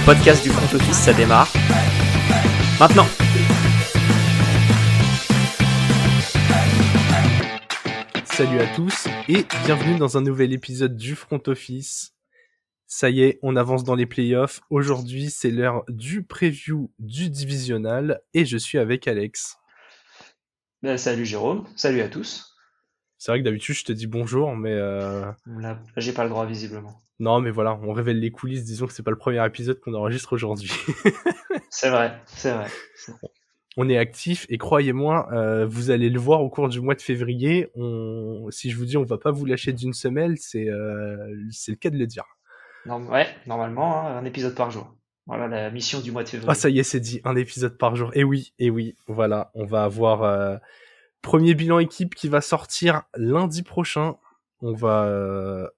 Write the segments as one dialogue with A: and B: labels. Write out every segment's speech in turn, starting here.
A: Le podcast du front office, ça démarre. Maintenant.
B: Salut à tous et bienvenue dans un nouvel épisode du front office. Ça y est, on avance dans les playoffs. Aujourd'hui, c'est l'heure du preview du divisional et je suis avec Alex.
C: Ben, salut Jérôme, salut à tous.
B: C'est vrai que d'habitude je te dis bonjour, mais euh...
C: Là, j'ai pas le droit visiblement.
B: Non, mais voilà, on révèle les coulisses. Disons que c'est pas le premier épisode qu'on enregistre aujourd'hui.
C: c'est vrai, c'est vrai.
B: On est actif et croyez-moi, euh, vous allez le voir au cours du mois de février. On... Si je vous dis on va pas vous lâcher d'une semelle, c'est euh... le cas de le dire.
C: Non, ouais, normalement hein, un épisode par jour. Voilà la mission du mois de février.
B: Ah ça y est, c'est dit, un épisode par jour. Et oui, et oui, voilà, on va avoir premier bilan équipe qui va sortir lundi prochain. On va euh,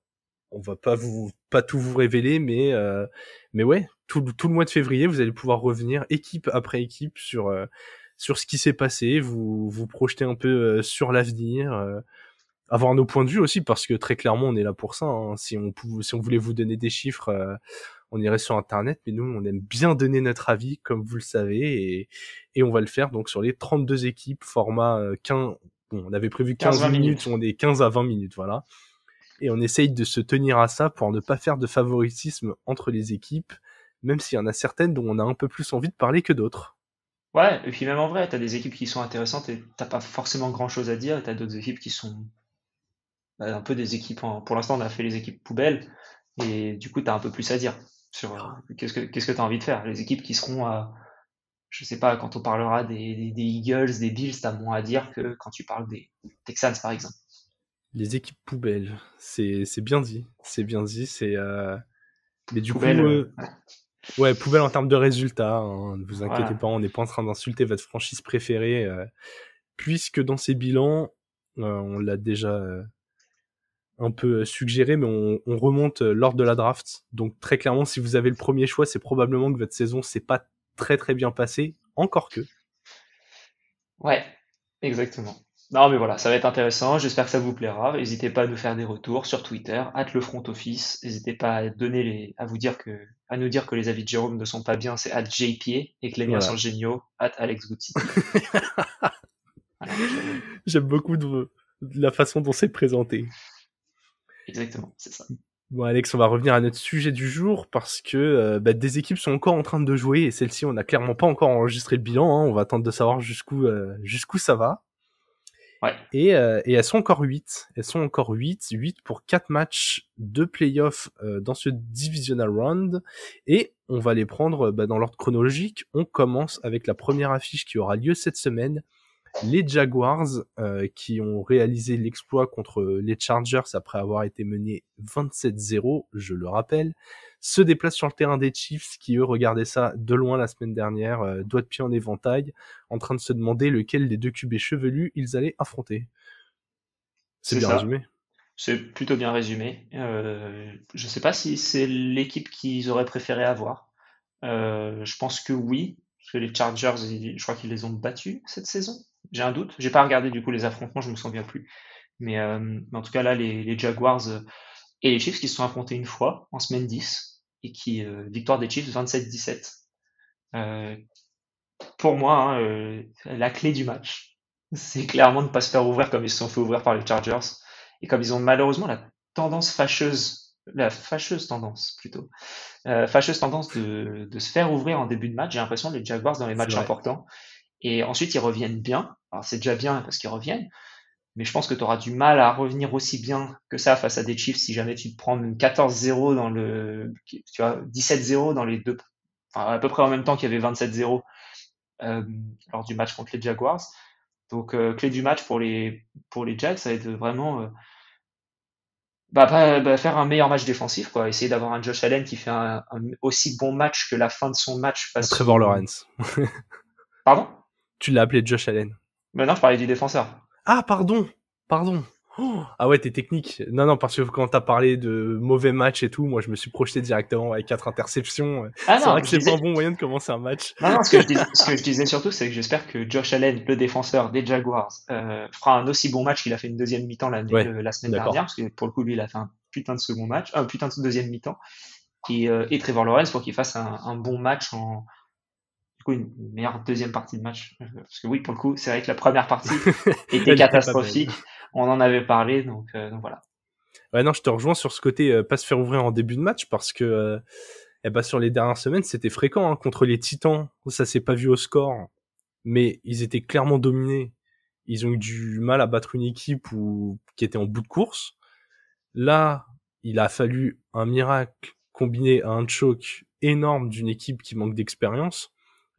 B: on va pas vous pas tout vous révéler, mais euh, mais ouais, tout, tout le mois de février, vous allez pouvoir revenir équipe après équipe sur euh, sur ce qui s'est passé, vous vous projeter un peu euh, sur l'avenir, euh, avoir nos points de vue aussi parce que très clairement on est là pour ça. Hein. Si on pouvait, si on voulait vous donner des chiffres, euh, on irait sur internet, mais nous on aime bien donner notre avis comme vous le savez et et on va le faire donc sur les 32 équipes format 15 bon, on avait prévu 15, 15 minutes, minutes, on est 15 à 20 minutes, voilà et on essaye de se tenir à ça pour ne pas faire de favoritisme entre les équipes, même s'il y en a certaines dont on a un peu plus envie de parler que d'autres.
C: Ouais, et puis même en vrai, t'as des équipes qui sont intéressantes et t'as pas forcément grand chose à dire, et t'as d'autres équipes qui sont bah, un peu des équipes. En... Pour l'instant, on a fait les équipes poubelles, et du coup, t'as un peu plus à dire sur euh, qu'est-ce que qu'est-ce que t'as envie de faire. Les équipes qui seront à, je sais pas, quand on parlera des, des, des Eagles, des Bills, t'as moins à dire que quand tu parles des Texans, par exemple.
B: Les équipes poubelles, c'est bien dit, c'est bien dit, c'est euh... mais du poubelle, coup, euh... ouais. ouais. poubelle en termes de résultats. Hein, ne vous inquiétez voilà. pas, on n'est pas en train d'insulter votre franchise préférée, euh, puisque dans ces bilans, euh, on l'a déjà euh, un peu suggéré, mais on, on remonte lors de la draft. Donc très clairement, si vous avez le premier choix, c'est probablement que votre saison s'est pas très très bien passée, encore que.
C: Ouais, exactement. Non, mais voilà, ça va être intéressant. J'espère que ça vous plaira. N'hésitez pas à nous faire des retours sur Twitter, at le front office. N'hésitez pas à donner les, à vous dire que, à nous dire que les avis de Jérôme ne sont pas bien. C'est at JP et que les miens voilà. sont géniaux. At Alex Gucci.
B: voilà, J'aime beaucoup de, de, la façon dont c'est présenté.
C: Exactement, c'est ça.
B: Bon Alex, on va revenir à notre sujet du jour parce que euh, bah, des équipes sont encore en train de jouer et celle-ci on n'a clairement pas encore enregistré le bilan. Hein. On va attendre de savoir jusqu'où euh, jusqu'où ça va.
C: Ouais.
B: Et, euh, et, elles sont encore 8. Elles sont encore 8. 8 pour 4 matchs de playoff dans ce divisional round. Et on va les prendre bah, dans l'ordre chronologique. On commence avec la première affiche qui aura lieu cette semaine. Les Jaguars euh, qui ont réalisé l'exploit contre les Chargers après avoir été menés 27-0, je le rappelle, se déplacent sur le terrain des Chiefs qui eux regardaient ça de loin la semaine dernière, euh, doigt de pied en éventail, en train de se demander lequel des deux QB chevelus ils allaient affronter.
C: C'est bien ça. résumé. C'est plutôt bien résumé. Euh, je sais pas si c'est l'équipe qu'ils auraient préféré avoir. Je pense que oui, parce que les Chargers, je crois qu'ils les ont battus cette saison. J'ai un doute. J'ai pas regardé du coup les affrontements, je me souviens plus. Mais, euh, mais en tout cas là, les, les Jaguars et les Chiefs qui se sont affrontés une fois en semaine 10 et qui euh, victoire des Chiefs 27-17. Euh, pour moi, hein, euh, la clé du match, c'est clairement de ne pas se faire ouvrir comme ils se sont fait ouvrir par les Chargers et comme ils ont malheureusement la tendance fâcheuse, la fâcheuse tendance plutôt, euh, fâcheuse tendance de, de, se faire ouvrir en début de match. J'ai l'impression les Jaguars dans les matchs importants et ensuite ils reviennent bien. Alors c'est déjà bien parce qu'ils reviennent, mais je pense que tu auras du mal à revenir aussi bien que ça face à des Chiefs si jamais tu te prends une 14-0 dans le, tu vois, 17-0 dans les deux, enfin, à peu près en même temps qu'il y avait 27-0 euh, lors du match contre les Jaguars. Donc euh, clé du match pour les pour les Jags, ça va être vraiment euh, bah, bah, bah, faire un meilleur match défensif, quoi. Essayer d'avoir un Josh Allen qui fait un, un, aussi bon match que la fin de son match face.
B: Trevor Lawrence.
C: Pardon?
B: Tu l'as appelé Josh Allen.
C: Mais non, je parlais du défenseur.
B: Ah, pardon, pardon. Oh, ah ouais, t'es technique. Non, non, parce que quand t'as parlé de mauvais match et tout, moi je me suis projeté directement avec quatre interceptions.
C: Ah
B: c'est
C: non,
B: vrai que c'est
C: disais...
B: pas un bon moyen de commencer un match.
C: Non, non, ce que je disais, ce que je disais surtout, c'est que j'espère que Josh Allen, le défenseur des Jaguars, euh, fera un aussi bon match qu'il a fait une deuxième mi-temps la,
B: ouais,
C: la semaine dernière, parce que pour le coup, lui, il a fait un putain de second match, un putain de deuxième mi-temps. et, euh, et Trevor Lawrence pour qu'il fasse un, un, bon match en du coup une meilleure deuxième partie de match. Parce que oui, pour le coup, c'est vrai que la première partie était catastrophique. On en avait parlé, donc, euh, donc, voilà.
B: Ouais, non, je te rejoins sur ce côté euh, pas se faire ouvrir en début de match parce que euh, eh ben, sur les dernières semaines, c'était fréquent hein, contre les Titans. Ça s'est pas vu au score, mais ils étaient clairement dominés. Ils ont eu du mal à battre une équipe ou qui était en bout de course. Là, il a fallu un miracle combiné à un choke énorme d'une équipe qui manque d'expérience.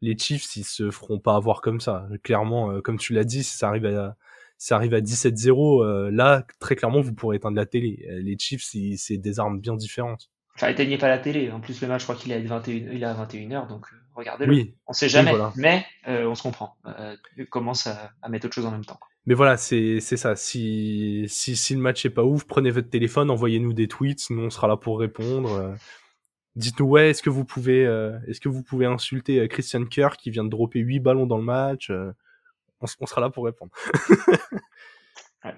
B: Les Chiefs, ils se feront pas avoir comme ça. Clairement, euh, comme tu l'as dit, ça arrive à ça arrive à 17-0, euh, là, très clairement, vous pourrez éteindre la télé. Euh, les Chiefs, c'est des armes bien différentes.
C: Enfin, éteignez pas la télé. En plus, le match, je crois qu'il est à 21, il est à 21h, donc regardez-le. Oui. On sait jamais, mais on se comprend. Euh, commence à, à, mettre autre chose en même temps.
B: Mais voilà, c'est ça. Si, si, si le match est pas ouf, prenez votre téléphone, envoyez-nous des tweets, nous on sera là pour répondre. Euh. Dites-nous ouais, est-ce que vous pouvez, euh, est-ce que vous pouvez insulter euh, Christian Kerr qui vient de dropper 8 ballons dans le match on, on, sera là pour répondre. ouais.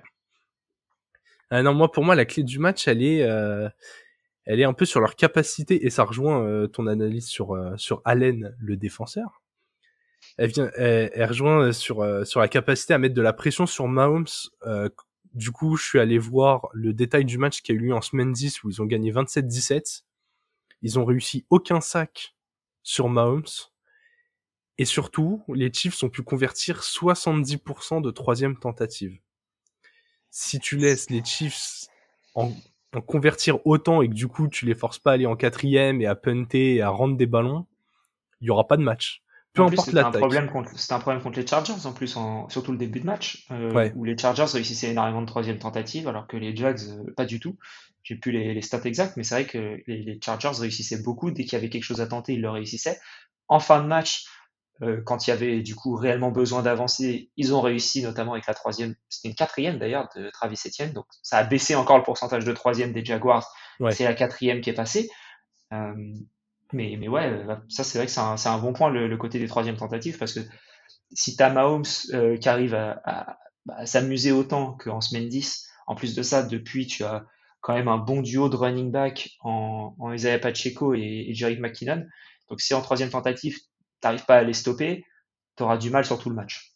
B: ah non, moi pour moi la clé du match, elle est, elle est un peu sur leur capacité et ça rejoint ton analyse sur sur Allen le défenseur elle vient, elle, rejoint sur euh, sur la capacité à mettre de la pression sur Mahomes. Euh, du coup, je suis allé voir le détail du match qui a eu lieu en semaine 10 où ils ont gagné 27-17. Ils ont réussi aucun sac sur Mahomes. Et surtout, les Chiefs ont pu convertir 70% de troisième tentative. Si tu laisses les Chiefs en, convertir autant et que du coup tu les forces pas à aller en quatrième et à punter et à rendre des ballons, il y aura pas de match.
C: Peu importe la Problème contre, c'était un problème contre les Chargers en plus, en, surtout le début de match, euh, où les Chargers réussissaient énormément de troisième tentative, alors que les Jags, euh, pas du tout. J'ai plus les, les, stats exacts, mais c'est vrai que les, les, Chargers réussissaient beaucoup. Dès qu'il y avait quelque chose à tenter, ils le réussissaient. En fin de match, euh, quand il y avait du coup réellement besoin d'avancer, ils ont réussi, notamment avec la troisième, c'était une quatrième d'ailleurs de Travis Etienne, donc ça a baissé encore le pourcentage de troisième des Jaguars. C'est la quatrième qui est passée. Mais, mais ouais, euh, ça c'est vrai que c'est un, bon point le, côté des troisièmes tentatives parce que si t'as Mahomes euh, qui arrive bah, à s'amuser autant qu'en semaine 10, en plus de ça, depuis tu as quand même un bon duo de running back en, en Isaiah Pacheco et, et Jerry McKinnon. Donc si en troisième tentative t'arrives pas à les stopper, t'auras du mal sur tout le match.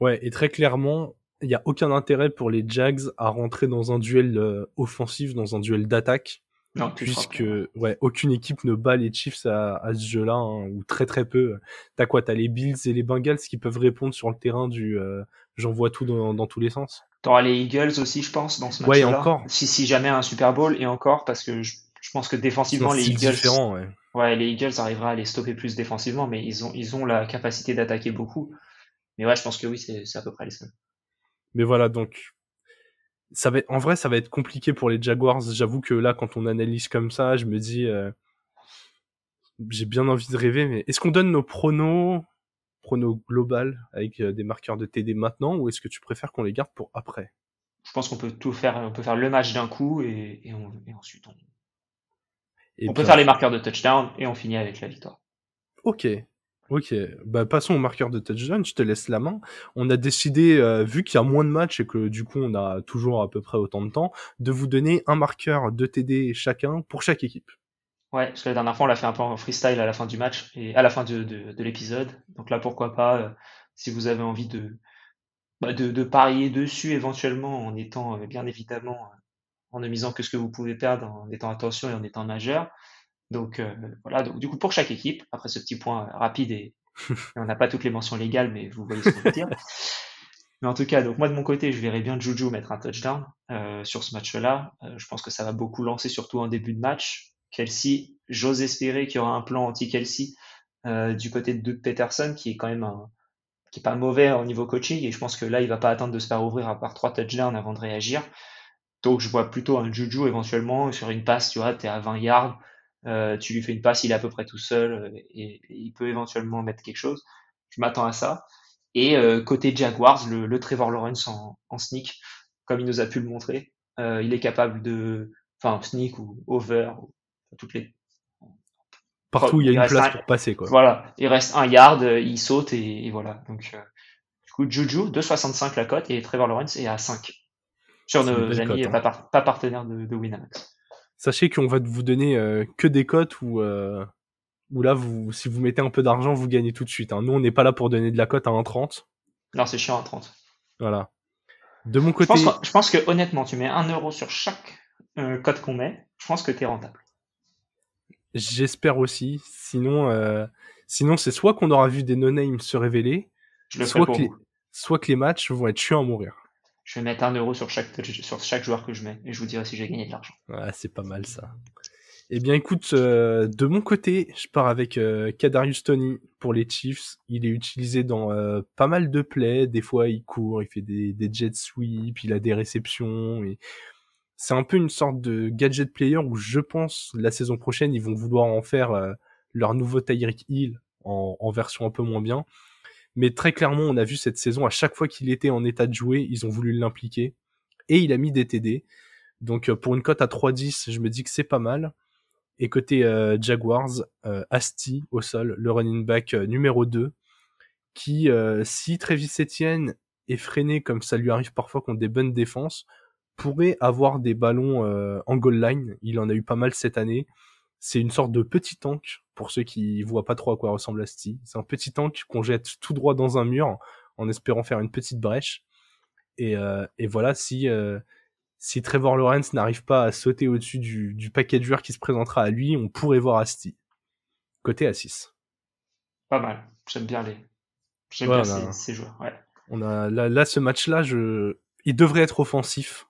B: Ouais, et très clairement, il n'y a aucun intérêt pour les Jags à rentrer dans un duel euh, offensif, dans un duel d'attaque, non, puisque ouais, aucune équipe ne bat les Chiefs à, à ce jeu-là, hein, ou très très peu. T'as quoi? T'as les Bills et les Bengals qui peuvent répondre sur le terrain du euh, j'envoie tout dans, dans, tous les sens.
C: T'auras les Eagles aussi, je pense, dans ce match-là. Ouais, encore. Si, si jamais un Super Bowl, et encore, parce que je, je pense que défensivement, les Eagles. Ouais. ouais. les Eagles arrivera à les stopper plus défensivement, mais ils ont, ils ont la capacité d'attaquer beaucoup. Mais ouais, je pense que oui, c'est à peu près les seuls.
B: Mais voilà, donc ça va en vrai, ça va être compliqué pour les Jaguars. J'avoue que là, quand on analyse comme ça, je me dis, euh, j'ai bien envie de rêver, mais est-ce qu'on donne nos pronos, pronos global avec euh, des marqueurs de TD maintenant, ou est-ce que tu préfères qu'on les garde pour après?
C: Je pense qu'on peut tout faire. On peut faire le match d'un coup et, ensuite on. on peut faire les marqueurs de touchdown et on finit avec la victoire.
B: Ok, Ok, bah passons au marqueur de touchdown, je te laisse la main. On a décidé, euh, vu qu'il y a moins de matchs et que du coup on a toujours à peu près autant de temps, de vous donner un marqueur de TD chacun pour chaque équipe.
C: Ouais, parce que la dernière fois on l'a fait un peu en freestyle à la fin du match et à la fin de, de, de l'épisode. Donc là pourquoi pas, euh, si vous avez envie de, bah, de, parier dessus éventuellement en étant euh, bien évidemment en ne misant que ce que vous pouvez perdre, en étant attention et en étant majeur. Donc euh, voilà, donc du coup pour chaque équipe, après ce petit point rapide et, on n'a pas toutes les mentions légales, mais vous voyez ce qu'on veut dire. Mais en tout cas, donc moi de mon côté, je verrais bien Juju mettre un touchdown euh, sur ce match-là. Euh, je pense que ça va beaucoup lancer, surtout en début de match. Kelsey, j'ose espérer qu'il y aura un plan anti-Kelsey du côté de Doug Peterson, qui est quand même un, qui est pas mauvais au niveau coaching, et je pense que là, il va pas attendre de se faire ouvrir à part trois touchdowns avant de réagir. Donc je vois plutôt un Juju éventuellement sur une passe, tu vois, tu es à 20 yards, euh, tu lui fais une passe, il est à peu près tout seul euh, et, il peut éventuellement mettre quelque chose. Je m'attends à ça. Et euh, côté Jaguars, le, le, Trevor Lawrence en, en, sneak, comme il nous a pu le montrer, il est capable de, enfin sneak ou over, ou, toutes les
B: partout il y a une place pour passer quoi.
C: Voilà, il reste un yard, il saute et, et voilà. Donc du coup Juju 2,65 la cote et Trevor Lawrence est à 5 sur nos amis pas, pas, partenaires de, de Winamax.
B: Sachez qu'on va vous donner que des cotes où, où là, vous, si vous mettez un peu d'argent, vous gagnez tout de suite. Hein. Nous, on n'est pas là pour donner de la cote à 1,30.
C: Non, c'est chiant à 30.
B: Voilà. De mon côté.
C: Je pense, que, honnêtement, tu mets 1 euro sur chaque euh, cote qu'on met, je pense que tu es rentable.
B: J'espère aussi. Sinon, euh, sinon c'est soit qu'on aura vu des no-names se révéler, soit, que les, soit que les matchs vont être chiants à mourir.
C: Je vais mettre 1 euro sur chaque, sur chaque joueur que je mets et je vous dirai si j'ai gagné de l'argent.
B: C'est pas mal ça. Eh bien, écoute, euh, de mon côté, je pars avec euh, Kadarius Tony pour les Chiefs. Il est utilisé dans euh, pas mal de plays. Des fois, il court, il fait des, des jet sweeps, il a des réceptions. C'est un peu une sorte de gadget player où je pense la saison prochaine, ils vont vouloir en faire leur nouveau Tyreek Hill en, version un peu moins bien. Mais très clairement, on a vu cette saison, à chaque fois qu'il était en état de jouer, ils ont voulu l'impliquer. Et il a mis des TD. Donc pour une cote à 3-10, je me dis que c'est pas mal. Et côté euh, Jaguars, euh, Asti au sol, le running back euh, numéro 2, qui, si Travis Etienne est freiné comme ça lui arrive parfois contre des bonnes défenses, pourrait avoir des ballons en goal line. Il en a eu pas mal cette année. C'est une sorte de petit tank, pour ceux qui voient pas trop à quoi ressemble Asti. C'est un petit tank qu'on jette tout droit dans un mur en espérant faire une petite brèche. Et, et voilà, si si Trevor Lawrence n'arrive pas à sauter au-dessus du, paquet de joueurs qui se présentera à lui, on pourrait voir Asti. Côté à 6.
C: Pas mal. J'aime bien les. J'aime bien ces, joueurs.
B: On a là, ce match-là, je... il devrait être offensif.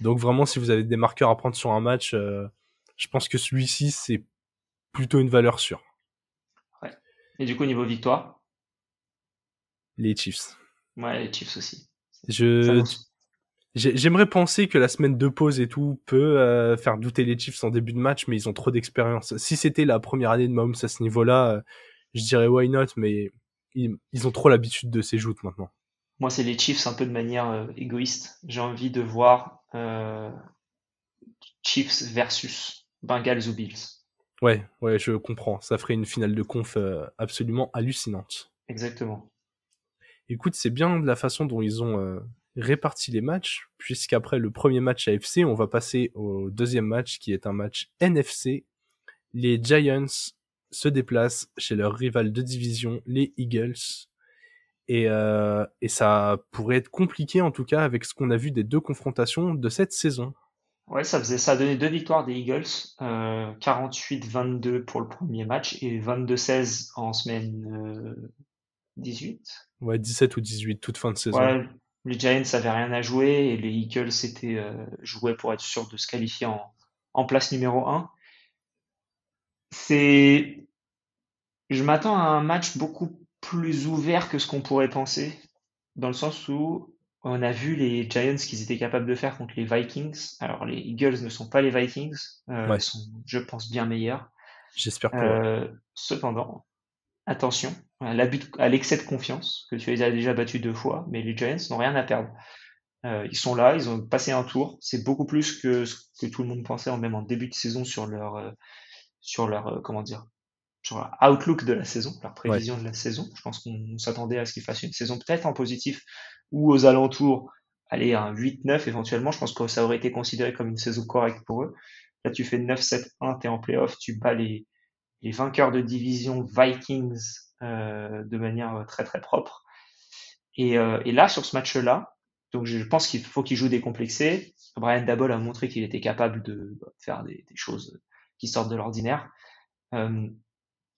B: Donc vraiment, si vous avez des marqueurs à prendre sur un match, euh, je pense que celui-ci c'est plutôt une valeur sûre.
C: Ouais. Et du coup, niveau victoire?
B: Les Chiefs.
C: Ouais, les Chiefs aussi.
B: Je, J'aimerais penser que la semaine de pause et tout peut euh, faire douter les Chiefs en début de match, mais ils ont trop d'expérience. Si c'était la première année de Mahomes à ce niveau-là, euh, je dirais why not, mais ils, ont trop l'habitude de ces joutes maintenant.
C: Moi, c'est les Chiefs un peu de manière euh, égoïste. J'ai envie de voir Chiefs versus Bengals ou Bills.
B: Ouais, ouais, je comprends. Ça ferait une finale de conf absolument hallucinante.
C: Exactement.
B: Écoute, c'est bien de la façon dont ils ont réparti les matchs, puisqu'après le premier match AFC, on va passer au deuxième match qui est un match NFC. Les Giants se déplacent chez leur rival de division, les Eagles. Et, euh, et ça pourrait être compliqué en tout cas avec ce qu'on a vu des deux confrontations de cette saison.
C: Ouais, ça faisait ça a donné deux victoires des Eagles, euh, 48-22 pour le premier match et 22-16 en semaine 18.
B: Euh, ouais, 17 ou 18, toute fin de saison
C: les Giants n'avaient rien à jouer et les Eagles étaient euh, jouaient pour être sûr de se qualifier en, place numéro 1. C'est, je m'attends à un match beaucoup plus ouvert que ce qu'on pourrait penser, dans le sens où on a vu les Giants qu'ils étaient capables de faire contre les Vikings. Alors les Eagles ne sont pas les Vikings, euh, sont, je pense, bien meilleurs.
B: J'espère pas.
C: Euh, cependant, attention à l'excès de confiance, que tu les as déjà battus deux fois, mais les Giants n'ont rien à perdre. Euh, ils sont là, ils ont passé un tour. C'est beaucoup plus que ce que tout le monde pensait, même en début de saison, sur leur, euh, sur leur, comment dire, sur leur outlook de la saison, leur prévision de la saison. Je pense qu'on s'attendait à ce qu'ils fassent une saison peut-être en positif ou aux alentours, aller un 8-9 éventuellement. Je pense que ça aurait été considéré comme une saison correcte pour eux. Là, tu fais 9-7-1, t'es en playoff, tu bats les, les vainqueurs de division Vikings euh, de manière euh, très très propre. Et, euh, et là, sur ce match-là, donc je pense qu'il faut qu'il joue décomplexé. Brian Dabol a montré qu'il était capable de faire des, des, choses qui sortent de l'ordinaire. Euh,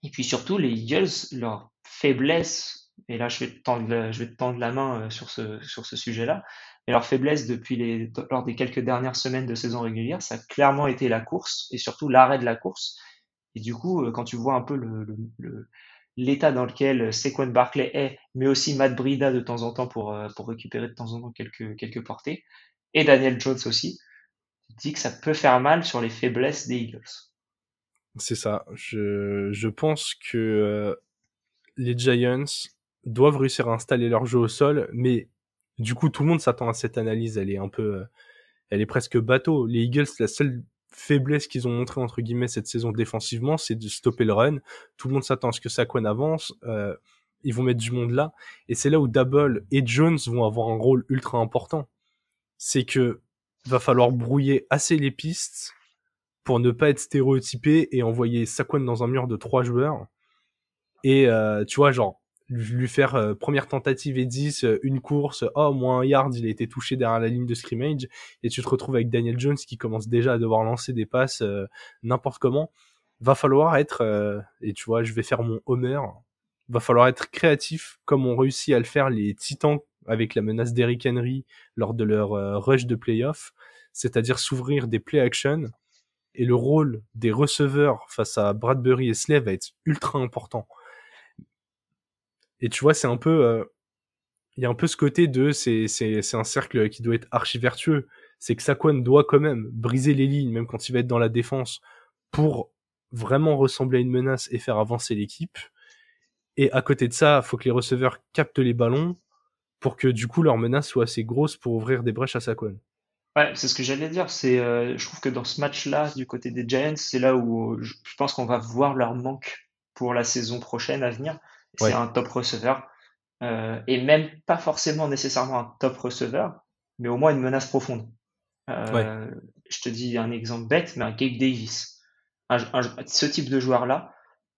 C: et puis surtout, les Eagles, leur faiblesse, et là je vais te tendre, je vais te tendre la main sur ce, sur ce sujet-là, mais leur faiblesse depuis les, lors des quelques dernières semaines de saison régulière, ça a clairement été la course, et surtout l'arrêt de la course. Et du coup, quand tu vois un peu le, l'état dans lequel Sequan Barclay est, mais aussi Matt Brida de temps en temps pour, euh, pour récupérer de temps en temps quelques, quelques portées, et Daniel Jones aussi, tu dis que ça peut faire mal sur les faiblesses des Eagles.
B: C'est ça. Je, je pense que euh, les Giants doivent réussir à installer leur jeu au sol, mais du coup, tout le monde s'attend à cette analyse. Elle est un peu, euh, elle est presque bateau. Les Eagles, la seule faiblesse qu'ils ont montré entre guillemets cette saison défensivement, c'est de stopper le run. Tout le monde s'attend à ce que Saquon avance. Euh, ils vont mettre du monde là, et c'est là où Double et Jones vont avoir un rôle ultra important. C'est que va falloir brouiller assez les pistes pour ne pas être stéréotypé et envoyer Saquon dans un mur de trois joueurs. Et euh, tu vois, genre, lui faire euh, première tentative et 10, euh, une course, oh, moins un yard, il a été touché derrière la ligne de scrimmage, et tu te retrouves avec Daniel Jones qui commence déjà à devoir lancer des passes n'importe comment. Va falloir être, et tu vois, je vais faire mon Homer, va falloir être créatif comme ont réussi à le faire les Titans avec la menace d'Eric Henry lors de leur rush de playoff, c'est-à-dire s'ouvrir des play action et le rôle des receveurs face à Bradbury et Slay va être ultra important. Et tu vois, c'est un peu, euh, il y a un peu ce côté de, c'est, un cercle qui doit être archi vertueux. C'est que Saquon doit quand même briser les lignes, même quand il va être dans la défense, pour vraiment ressembler à une menace et faire avancer l'équipe. Et à côté de ça, faut que les receveurs captent les ballons pour que du coup leur menace soit assez grosse pour ouvrir des brèches à Saquon.
C: Ouais, c'est ce que j'allais dire. C'est, euh, je trouve que dans ce match-là, du côté des Giants, c'est là où je, pense qu'on va voir leur manque pour la saison prochaine à venir. C'est un top receveur. Euh, et même pas forcément nécessairement un top receveur, mais au moins une menace profonde. Euh, Je te dis un exemple bête, mais un Gabe Davis. ce type de joueur-là,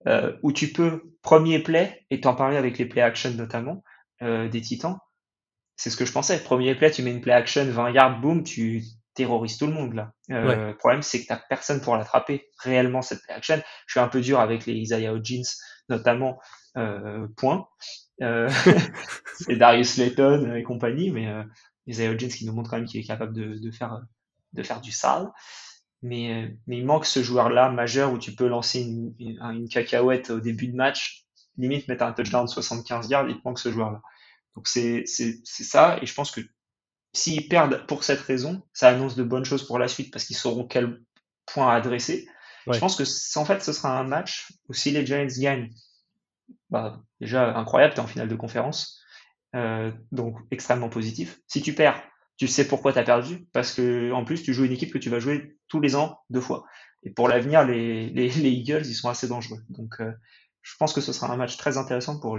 C: euh, où tu peux, premier play, et t'en parler avec les play action notamment, euh, des Titans, c'est ce que je pensais. Premier play, tu mets une play action, 20 yards, boom, tu terrorises tout le monde là. Euh, Le problème, c'est que t'as personne pour l'attraper réellement cette play action. Je suis un peu dur avec les Isaiah Hodgins, notamment. Euh, point. Euh, c'est Darius Layton et compagnie, mais euh, Isaiah Hodgins qui nous montre quand même qu'il est capable de, de, faire de faire du sale. Mais, euh, mais il manque ce joueur-là majeur où tu peux lancer une, une, une, cacahuète au début de match, limite mettre un touchdown de 75 yards, il te manque ce joueur-là. Donc c'est ça, et je pense que s'ils perdent pour cette raison, ça annonce de bonnes choses pour la suite parce qu'ils sauront quel point adresser. Je pense que en fait ce sera un match où si les Giants gagnent, bah, déjà incroyable, tu es en finale de conférence, euh, donc extrêmement positif. Si tu perds, tu sais pourquoi tu as perdu, parce que en plus tu joues une équipe que tu vas jouer tous les ans deux fois. Et pour l'avenir, les, les, les, Eagles, ils sont assez dangereux. Donc euh, je pense que ce sera un match très intéressant pour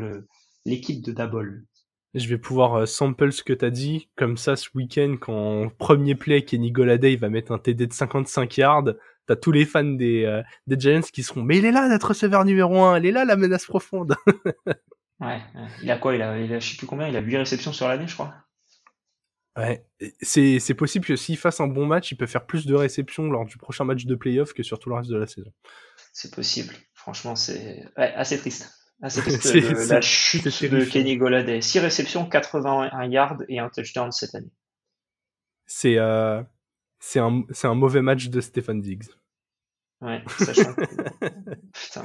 C: l'équipe de Dabol
B: je vais pouvoir euh, sample ce que t'as dit. Comme ça, ce week-end, quand premier play, Kenny Goladay va mettre un TD de 55 yards, t'as tous les fans des, euh, des Giants qui seront, mais il est là, notre receveur numéro 1, il est là, la menace profonde.
C: ouais, il a quoi il a, il a, je sais plus combien, il a 8 réceptions sur l'année, je crois.
B: Ouais, c'est, c'est possible que s'il fasse un bon match, il peut faire plus de réceptions lors du prochain match de playoff que sur tout le reste de la saison.
C: C'est possible. Franchement, c'est ouais, assez triste. C'est la chute de Kenny Golladay. 6 réceptions, 81 yards et un touchdown cette année.
B: C'est euh, c'est un, un mauvais match de Stephen Diggs.
C: Ouais, sachant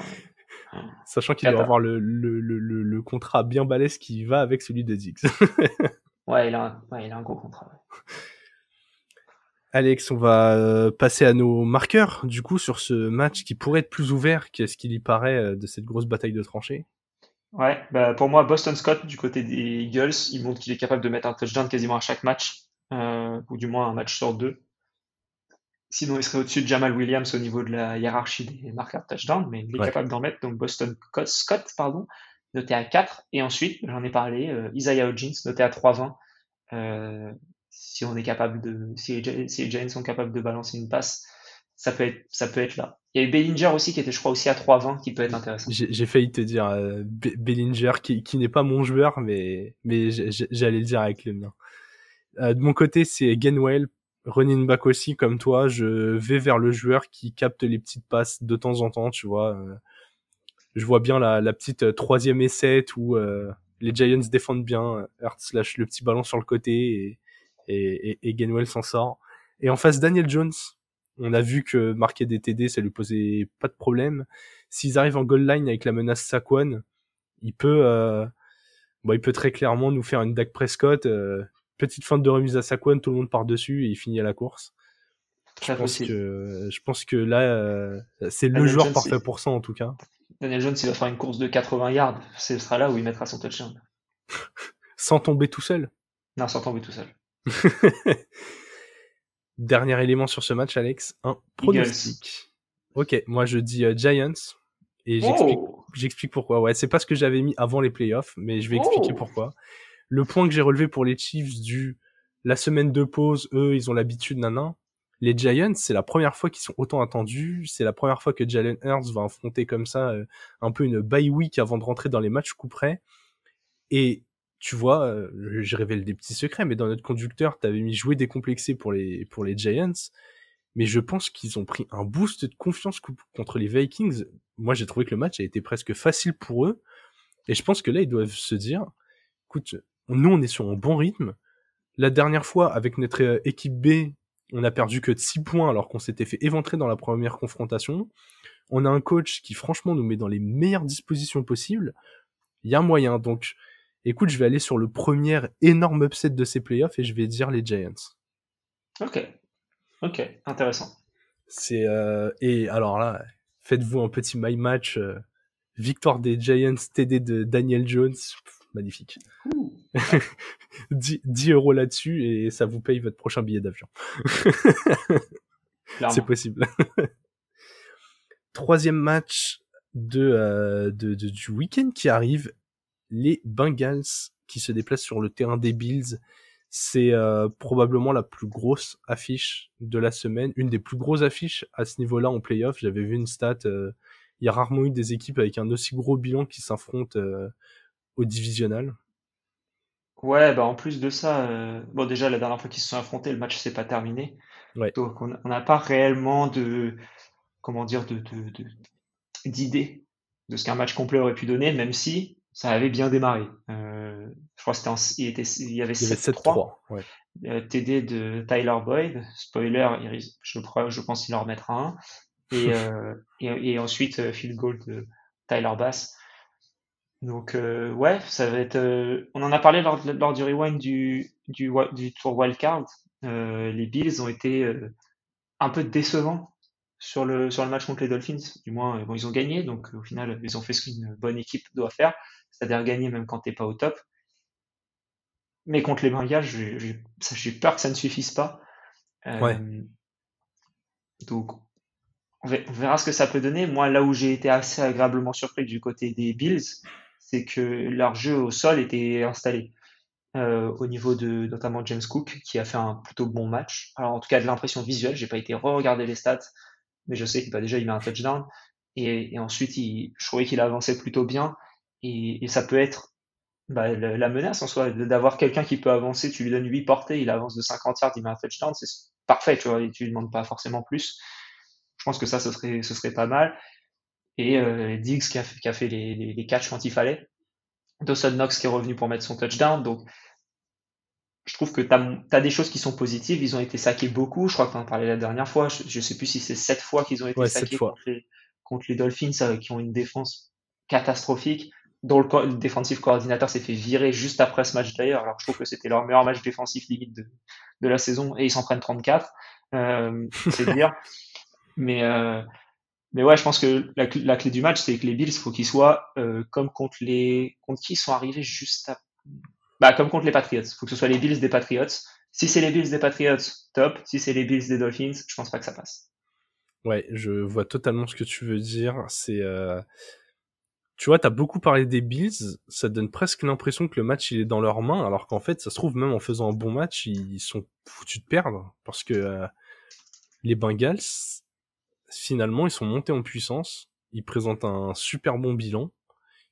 B: Sachant qu'il doit avoir le, le, le, le, contrat bien balèze qui va avec celui de Diggs.
C: ouais, il a un, ouais, il a un gros contrat.
B: Alex, on va euh, passer à nos marqueurs, du coup, sur ce match qui pourrait être plus ouvert qu'est-ce qu'il y paraît euh, de cette grosse bataille de tranchées.
C: Ouais, bah pour moi, Boston Scott, du côté des Eagles, il montre qu'il est capable de mettre un touchdown quasiment à chaque match, euh, ou du moins un match sur deux. Sinon, il serait au-dessus de Jamal Williams au niveau de la hiérarchie des marqueurs de touchdown, mais il est capable d'en mettre. Donc Boston Scott, pardon, noté à 4. Et ensuite, j'en ai parlé, Isaiah Hodgins, noté à 3-20 si on est capable de, si les, Giants sont capables de balancer une passe, ça peut être, ça peut être là. Il y a eu Bellinger aussi qui était, je crois, aussi à 3-20 qui peut être intéressant.
B: J'ai failli te dire euh, Bellinger qui, qui n'est pas mon joueur, mais, mais j'allais le dire avec le mien. Euh, de mon côté, c'est Gainwell, running back aussi, comme toi. Je vais vers le joueur qui capte les petites passes de temps en temps, tu vois. Euh, je vois bien la, petite troisième essai où les Giants défendent bien, Hurts lâche le petit ballon sur le côté et, et Gainwell s'en sort. Et en face, Daniel Jones, on a vu que marquer des TD, ça lui posait pas de problème. S'ils arrivent en goal line avec la menace Saquon, il peut, euh, bon, il peut très clairement nous faire une Dak Prescott, euh, petite fin de remise à Saquon, tout le monde part dessus et il finit à la course. Je pense, que, je pense que là, euh, c'est le joueur parfait pour ça en tout cas.
C: Daniel Jones, il va faire une course de 80 yards. Ce sera là où il mettra son touchdown.
B: sans tomber tout seul
C: Non, sans tomber tout seul.
B: Dernier élément sur ce match, Alex, un pronostic. Ok, moi je dis euh, Giants et oh. j'explique pourquoi. Ouais, c'est pas ce que j'avais mis avant les playoffs, mais je vais expliquer oh. pourquoi. Le point que j'ai relevé pour les Chiefs du la semaine de pause, eux, ils ont l'habitude, nanan. les Giants, c'est la première fois qu'ils sont autant attendus. C'est la première fois que Jalen Hurts va affronter comme ça euh, un peu une bye week avant de rentrer dans les matchs coup près. Et tu vois, euh, je révèle des petits secrets, mais dans notre conducteur, t'avais mis jouer décomplexé pour les pour les Giants. Mais je pense qu'ils ont pris un boost de confiance contre les Vikings. Moi, j'ai trouvé que le match a été presque facile pour eux. Et je pense que là, ils doivent se dire, écoute, nous, on est sur un bon rythme. La dernière fois, avec notre euh, équipe B, on a perdu que de 6 points alors qu'on s'était fait éventrer dans la première confrontation. On a un coach qui franchement nous met dans les meilleures dispositions possibles. Il y a moyen. Donc, écoute, je vais aller sur le premier énorme upset de ces playoffs et je vais dire les Giants.
C: Ok. Ok, intéressant.
B: C'est euh, et alors là, faites-vous un petit my match euh, victoire des Giants TD de Daniel Jones, magnifique. 10, 10, euros là-dessus et ça vous paye votre prochain billet d'avion. C'est possible. Troisième match euh, de, de, du week-end qui arrive, les Bengals qui se déplacent sur le terrain des Bills. C'est euh, probablement la plus grosse affiche de la semaine, une des plus grosses affiches à ce niveau-là en playoff. J'avais vu une stat, euh, il y a rarement eu des équipes avec un aussi gros bilan qui s'affrontent au divisional.
C: Ouais, bah en plus de ça, euh, bon déjà la dernière fois qu'ils se sont affrontés, le match s'est pas terminé.
B: Ouais.
C: Donc on n'a pas réellement de comment dire de, de, de d'idée de ce qu'un match complet aurait pu donner, même si ça avait bien démarré. Euh, je crois que c'était il, était, il y avait 7-3. Ouais. Euh, TD de Tyler Boyd. Spoiler, je, crois, je pense qu'il en remettra un. Et, et, et, ensuite field goal de Tyler Bass. Donc euh, ouais, ça va être. Euh, on en a parlé lors, lors du rewind du, du, du tour wildcard. Euh, les Bills ont été euh, un peu décevants sur le sur le match contre les Dolphins. Du moins, bon, ils ont gagné, donc au final, ils ont fait ce qu'une bonne équipe doit faire, c'est-à-dire gagner même quand t'es pas au top. Mais contre les Bengals, j'ai peur que ça ne suffise pas.
B: ouais.
C: Donc on verra ce que ça peut donner. Moi, là où j'ai été assez agréablement surpris du côté des Bills, c'est que leur jeu au sol était installé. Euh, au niveau de notamment James Cook, qui a fait un plutôt bon match. Alors en tout cas de l'impression visuelle, j'ai pas été re-regarder les stats, mais je sais qu'il bah, déjà il met un touchdown et, et ensuite il, je trouvais qu'il avançait plutôt bien et, et ça peut être bah, la menace en soi d'avoir quelqu'un qui peut avancer. Tu lui donnes 8 portées, il avance de 50 yards, il met un touchdown, c'est parfait, tu vois, et tu lui demandes pas forcément plus. Je pense que ça, ce serait, ce serait pas mal et euh, Diggs qui a, qui a fait les, les, les, catchs quand il fallait. Dawson Knox qui est revenu pour mettre son touchdown. Donc, je trouve que tu as, des choses qui sont positives. Ils ont été saqués beaucoup. Je crois que tu en parlais la dernière fois. Je, ne sais plus si c'est sept fois qu'ils ont été saqués contre les, contre les, Dolphins euh, qui ont une défense catastrophique dont le, le défensif coordinateur s'est fait virer juste après ce match d'ailleurs. Alors je trouve que c'était leur meilleur match défensif limite de, de la saison et ils s'en prennent 34. Euh, c'est dire. Mais mais ouais, je pense que la, clé du match, c'est que les Bills, faut qu'ils soient euh, comme contre les contre qui ils sont arrivés juste à bah comme contre les Patriots. Faut que ce soit les Bills des Patriots. Si c'est les Bills des Patriots, top. Si c'est les Bills des Dolphins, je pense pas que ça passe.
B: Ouais, je vois totalement ce que tu veux dire. C'est euh... tu vois, t'as beaucoup parlé des Bills, ça donne presque l'impression que le match il est dans leurs mains, alors qu'en fait, ça se trouve même en faisant un bon match, ils sont foutus de perdre parce que euh, les Bengals, finalement, ils sont montés en puissance. Ils présentent un super bon bilan.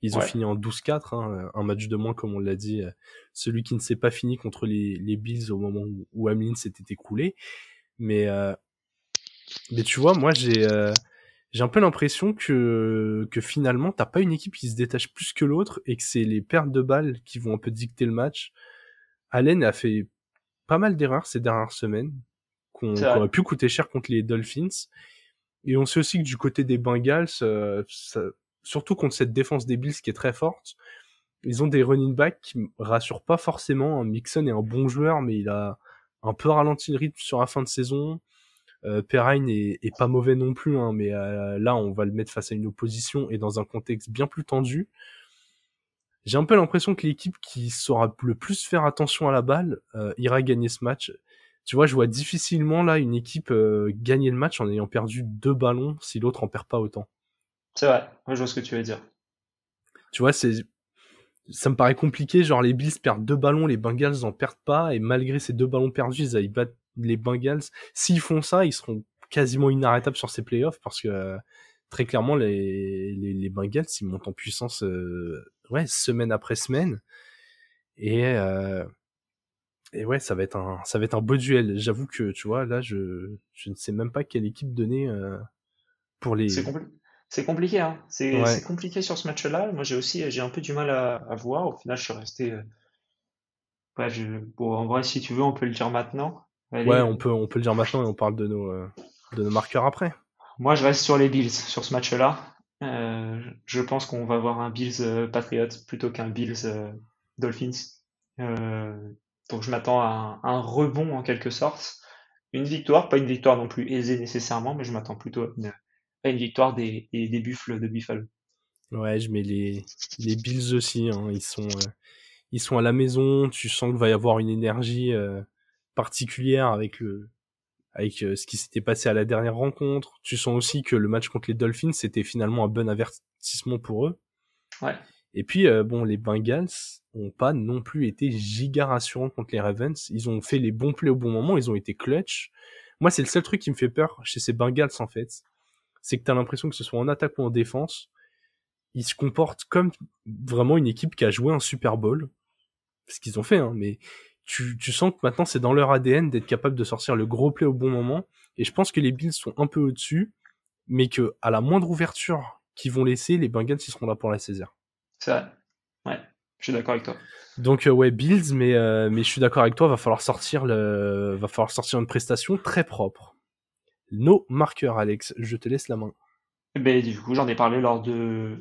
B: Ils ont fini en 12-4, hein, un match de moins comme on l'a dit. Euh, celui qui ne s'est pas fini contre les, les Bills au moment où, où Hamlin s'était écroulé. Mais, euh, mais tu vois, moi j'ai euh, j'ai un peu l'impression que, que finalement, t'as pas une équipe qui se détache plus que l'autre et que c'est les pertes de balles qui vont un peu dicter le match. Allen a fait pas mal d'erreurs ces dernières semaines qu'on aurait pu coûter cher contre les Dolphins. Et on sait aussi que du côté des Bengals, euh, ça, surtout contre cette défense des Bills qui est très forte, ils ont des running backs qui rassurent pas forcément. Mixon est un bon joueur, mais il a un peu ralenti le rythme sur la fin de saison. Euh, Perrine est, est, pas mauvais non plus, hein, mais euh, là on va le mettre face à une opposition et dans un contexte bien plus tendu. J'ai un peu l'impression que l'équipe qui saura le plus faire attention à la balle euh, ira gagner ce match tu vois, je vois difficilement là une équipe euh, gagner le match en ayant perdu deux ballons si l'autre en perd pas autant.
C: C'est vrai, je vois ce que tu veux dire.
B: Tu vois, c'est ça me paraît compliqué, genre les Bills perdent deux ballons, les Bengals en perdent pas, et malgré ces deux ballons perdus, ils aillent battre les Bengals, s'ils font ça, ils seront quasiment inarrêtables sur ces playoffs parce que très clairement, les, les, les, Bengals, ils montent en puissance ouais, semaine après semaine. Et, euh, et ouais, ça va être un, ça va être un beau duel. J'avoue que, tu vois, là, je, je ne sais même pas quelle équipe donner euh, pour les.
C: C'est compliqué, hein. C'est compliqué sur ce match-là. Moi, j'ai aussi, j'ai un peu du mal à, à, voir. Au final, je suis resté. Euh, ouais, je... bon, en vrai, si tu veux, on peut le dire maintenant.
B: Ouais, on peut, on peut le dire maintenant et on parle de nos, euh, de nos marqueurs après.
C: Moi, je reste sur les Bills sur ce match-là. Euh, je pense qu'on va avoir un Bills Patriots plutôt qu'un Bills Dolphins. Euh, donc je m'attends à un, rebond en quelque sorte. Une victoire, pas une victoire non plus aisée nécessairement, mais je m'attends plutôt à une, victoire des, des, buffles de Buffalo.
B: Ouais, je mets les, les Bills aussi. Hein. Ils, sont, euh, ils sont à la maison. Tu sens qu'il va y avoir une énergie euh, particulière avec, le, avec euh, ce qui s'était passé à la dernière rencontre. Tu sens aussi que le match contre les Dolphins, c'était finalement un bon avertissement pour eux.
C: Ouais.
B: Et puis, bon, les Bengals, ont pas non plus été giga rassurants contre les Ravens. Ils ont fait les bons plays au bon moment, ils ont été clutch. Moi, c'est le seul truc qui me fait peur chez ces Bengals, en fait. C'est que t'as l'impression que ce soit en attaque ou en défense, ils se comportent comme vraiment une équipe qui a joué un Super Bowl. Ce qu'ils ont fait, hein, mais tu, sens que maintenant c'est dans leur ADN d'être capable de sortir le gros play au bon moment. Et je pense que les Bills sont un peu au-dessus, mais que à la moindre ouverture qu'ils vont laisser, les Bengals ils seront là pour la saisir.
C: C'est vrai. Ouais. Je suis d'accord avec toi.
B: Donc euh, ouais, Bills, mais euh, mais je suis d'accord avec toi, va falloir sortir le, va falloir sortir une prestation très propre. Nos marqueurs, Alex, je te laisse la main.
C: Ben du coup, j'en ai parlé lors de,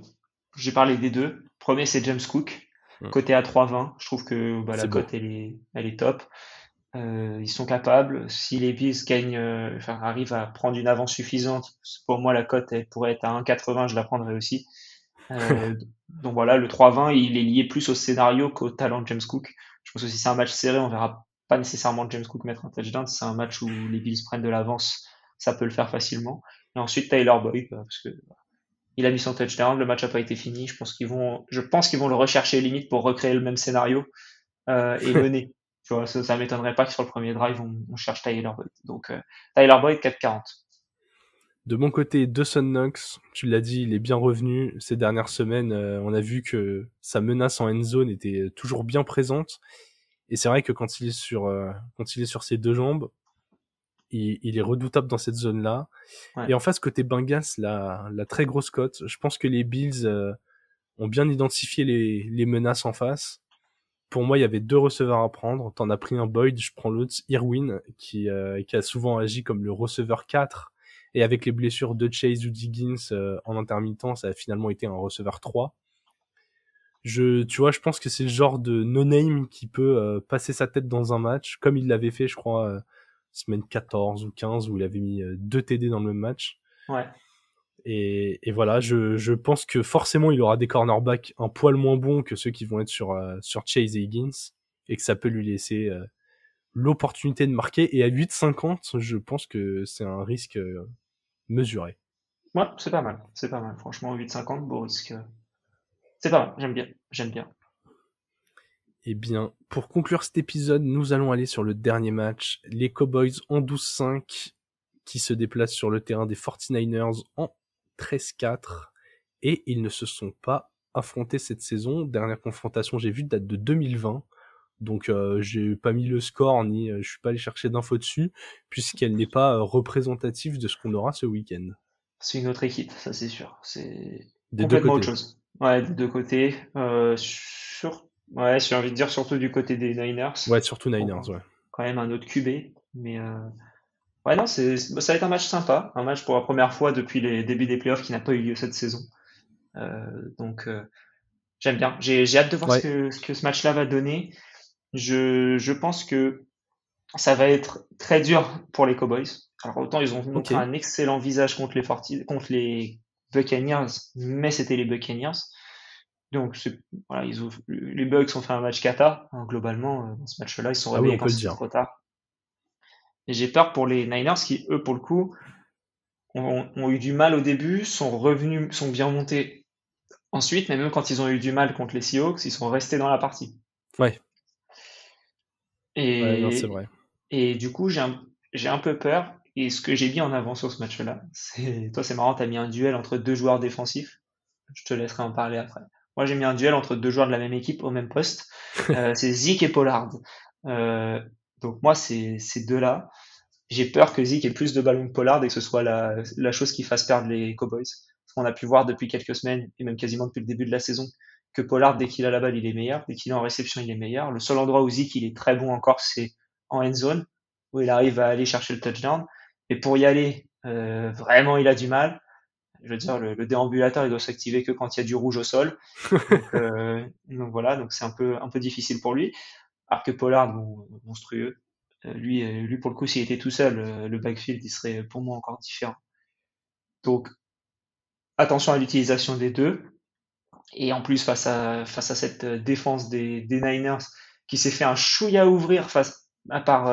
C: j'ai parlé des deux. Premier, c'est James Cook, hmm. côté à 3,20. Je trouve que bah, la cote elle est, elle est top. Euh, ils sont capables. Si les Bills gagnent, enfin arrivent à prendre une avance suffisante, pour moi la cote elle pourrait être à 1,80, je la prendrais aussi. Euh, donc voilà, le 3-20, il est lié plus au scénario qu'au talent de James Cook. Je pense que si c'est un match serré, on verra pas nécessairement James Cook mettre un touchdown. Si c'est un match où les Bills prennent de l'avance, ça peut le faire facilement. Et ensuite, Tyler Boyd, bah, parce que il a mis son touchdown, le match n'a pas été fini. Je pense qu'ils vont, je pense qu'ils vont le rechercher limite pour recréer le même scénario euh, et mener. tu vois, ça, ça m'étonnerait pas que sur le premier drive, on, cherche Tyler Boyd. Donc euh, Tyler Boyd 4-40.
B: De mon côté, Dawson Knox, tu l'as dit, il est bien revenu. Ces dernières semaines, euh, on a vu que sa menace en end zone était toujours bien présente. Et c'est vrai que quand il est sur, euh, quand il est sur ses deux jambes, il, est redoutable dans cette zone-là. Et en face, côté Bengals, la, la très grosse cote, je pense que les Bills euh, ont bien identifié les, les menaces en face. Pour moi, il y avait deux receveurs à prendre. T'en as pris un Boyd, je prends l'autre, Irwin, qui, qui a souvent agi comme le receveur 4 et avec les blessures de Chase ou Diggins euh, en intermittent, ça a finalement été un receveur 3. Je, tu vois, je pense que c'est le genre de no-name qui peut euh, passer sa tête dans un match, comme il l'avait fait, je crois, euh, semaine 14 ou 15, où il avait mis deux TD dans le même match.
C: Ouais.
B: Et, et voilà, je, je, pense que forcément, il aura des cornerbacks un poil moins bons que ceux qui vont être sur, sur Chase et Higgins, et que ça peut lui laisser l'opportunité de marquer. Et à 8,50, je pense que c'est un risque mesuré.
C: Ouais, c'est pas mal, c'est pas mal. Franchement, 8,50, beau risque. C'est pas mal, j'aime bien, j'aime bien.
B: Eh bien, pour conclure cet épisode, nous allons aller sur le dernier match. Les Cowboys en 12-5 qui se déplacent sur le terrain des 49ers en 13-4 et ils ne se sont pas affrontés cette saison. Dernière confrontation, j'ai vu, date de 2020. Donc euh, j'ai pas mis le score ni euh, je suis pas allé chercher d'infos dessus puisqu'elle n'est pas euh, représentative de ce qu'on aura ce week-end.
C: C'est une autre équipe, ça c'est sûr. C'est complètement autre chose. Ouais, des deux côtés. Euh, sur... Ouais, j'ai envie de dire surtout du côté des Niners.
B: Ouais, surtout Niners, ouais.
C: Quand même un autre QB, mais ouais non, c'est ça va être un match sympa, un match pour la première fois depuis les débuts des playoffs qui n'a pas eu lieu cette saison. donc j'aime bien. J'ai hâte de voir ce, que, ce que ce match-là va donner. Je, je pense que ça va être très dur pour les Cowboys. Alors autant ils ont montré un excellent visage contre les, Forti contre les Buccaneers, mais c'était les Buccaneers. Donc voilà, ils ont, les Bucks ont fait un match kata. Hein, globalement, euh, dans ce match-là, ils sont ah réveillés quand trop tard. Et j'ai peur pour les Niners qui, eux, pour le coup, ont, ont, eu du mal au début, sont revenus, sont bien montés ensuite, mais même quand ils ont eu du mal contre les Seahawks, ils sont restés dans la partie.
B: Ouais.
C: Et,
B: c'est vrai.
C: Et du coup, j'ai un, peu peur. Et ce que j'ai mis en avant sur ce match-là, c'est, toi, c'est marrant, t'as mis un duel entre deux joueurs défensifs. Je te laisserai en parler après. Moi, j'ai mis un duel entre deux joueurs de la même équipe au même poste. Euh, c'est Zik et Pollard. Euh, donc moi, c'est ces deux-là. J'ai peur que Zik ait plus de ballons que Pollard et que ce soit la, la chose qui fasse perdre les Cowboys. Parce qu'on a pu voir depuis quelques semaines et même quasiment depuis le début de la saison que Pollard, dès qu'il a la balle, il est meilleur. Dès qu'il est en réception, il est meilleur. Le seul endroit où Zik il est très bon encore, c'est en end zone où il arrive à aller chercher le touchdown. Et pour y aller, euh, vraiment, il a du mal. Je veux dire, le, déambulateur, il doit s'activer que quand il y a du rouge au sol. donc, euh, donc voilà, donc c'est un peu un peu difficile pour lui. Alors que Pollard, monstrueux. Euh, lui, euh, lui pour le coup, s'il était tout seul, euh, le backfield, il serait pour moi encore différent. Donc, attention à l'utilisation des deux. Et en plus, face à, face à cette défense des, des Niners qui s'est fait un chouïa ouvrir face à par,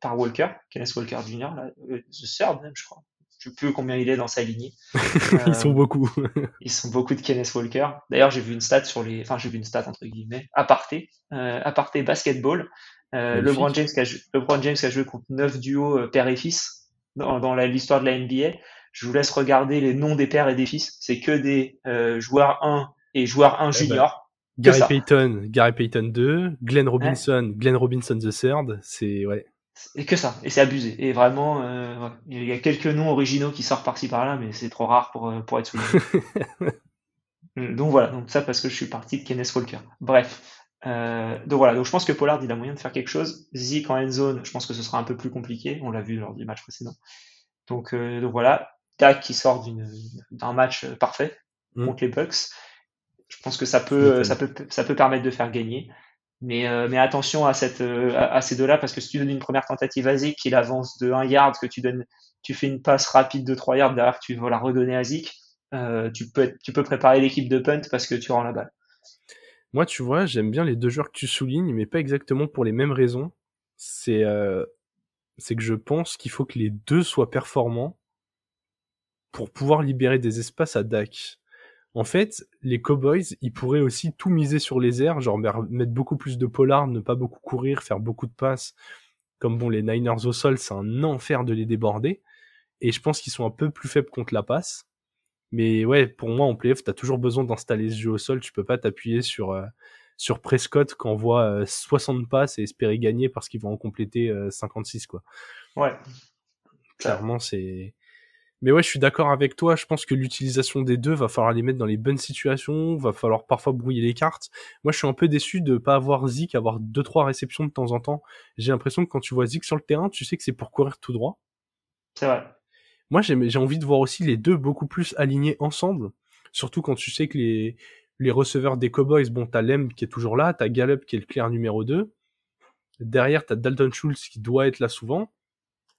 C: par Walker, Kenneth Walker Jr., là, The Third même, je crois. Je sais plus combien il est dans sa lignée.
B: ils sont beaucoup.
C: ils sont beaucoup de Kenneth Walker. D'ailleurs, j'ai vu une stat sur les, enfin, j'ai vu une stat entre guillemets, aparté, euh, aparté basketball. Euh, LeBron James qui a, LeBron James qui a joué contre neuf duos euh, père et fils dans, dans l'histoire de la NBA. Je vous laisse regarder les noms des pères et des fils. C'est que des euh, joueurs 1 et joueurs 1 eh ben, junior.
B: Gary Payton, Gary Payton 2, Glenn Robinson, Glenn Robinson the third, c'est ouais.
C: Et que ça, et c'est abusé. Et vraiment, euh, il y a quelques noms originaux qui sortent par-ci par-là, mais c'est trop rare pour, pour être souligné. donc voilà, donc ça parce que je suis parti de Kenneth Walker. Bref, euh, donc voilà, donc je pense que Pollard il a moyen de faire quelque chose. Zik en end zone, je pense que ce sera un peu plus compliqué. On l'a vu lors du match précédent. Donc, euh, donc voilà, Dak qui sort d'un match parfait mm. contre les Bucks. Je pense que ça peut, ça peut, ça peut permettre de faire gagner. Mais, euh, mais attention à, cette, à, ces deux-là parce que si tu donnes une première tentative à Zik, qu'il avance de 1 yard, que tu donnes, tu fais une passe rapide de 3 yards derrière, tu vas la redonner à Zik, tu peux, tu peux préparer l'équipe de punt parce que tu rends la balle.
B: Moi, tu vois, j'aime bien les deux joueurs que tu soulignes, mais pas exactement pour les mêmes raisons. C'est euh, c'est que je pense qu'il faut que les deux soient performants pour pouvoir libérer des espaces à Dak. En fait, les Cowboys, ils pourraient aussi tout miser sur les airs, genre mettre beaucoup plus de polar, ne pas beaucoup courir, faire beaucoup de passes. Comme bon, les Niners au sol, c'est un enfer de les déborder. Et je pense qu'ils sont un peu plus faibles contre la passe. Mais ouais, pour moi, en playoff, t'as toujours besoin d'installer ce jeu au sol. Tu peux pas t'appuyer sur, euh, sur Prescott qui envoie 60 euh, passes et espérer gagner parce qu'ils vont en compléter 56, euh, quoi.
C: Ouais.
B: Clairement, c'est. Mais ouais, je suis d'accord avec toi. Je pense que l'utilisation des deux va falloir les mettre dans les bonnes situations. Va falloir parfois brouiller les cartes. Moi, je suis un peu déçu de pas avoir Zik, avoir deux trois réceptions de temps en temps. J'ai l'impression que quand tu vois Zik sur le terrain, tu sais que c'est pour courir tout droit.
C: C'est vrai.
B: Moi, j'ai envie de voir aussi les deux beaucoup plus alignés ensemble. Surtout quand tu sais que les, les receveurs des Cowboys, bon, t'as Lem qui est toujours là, t'as Gallup qui est le clair numéro 2. Derrière, t'as Dalton Schultz qui doit être là souvent.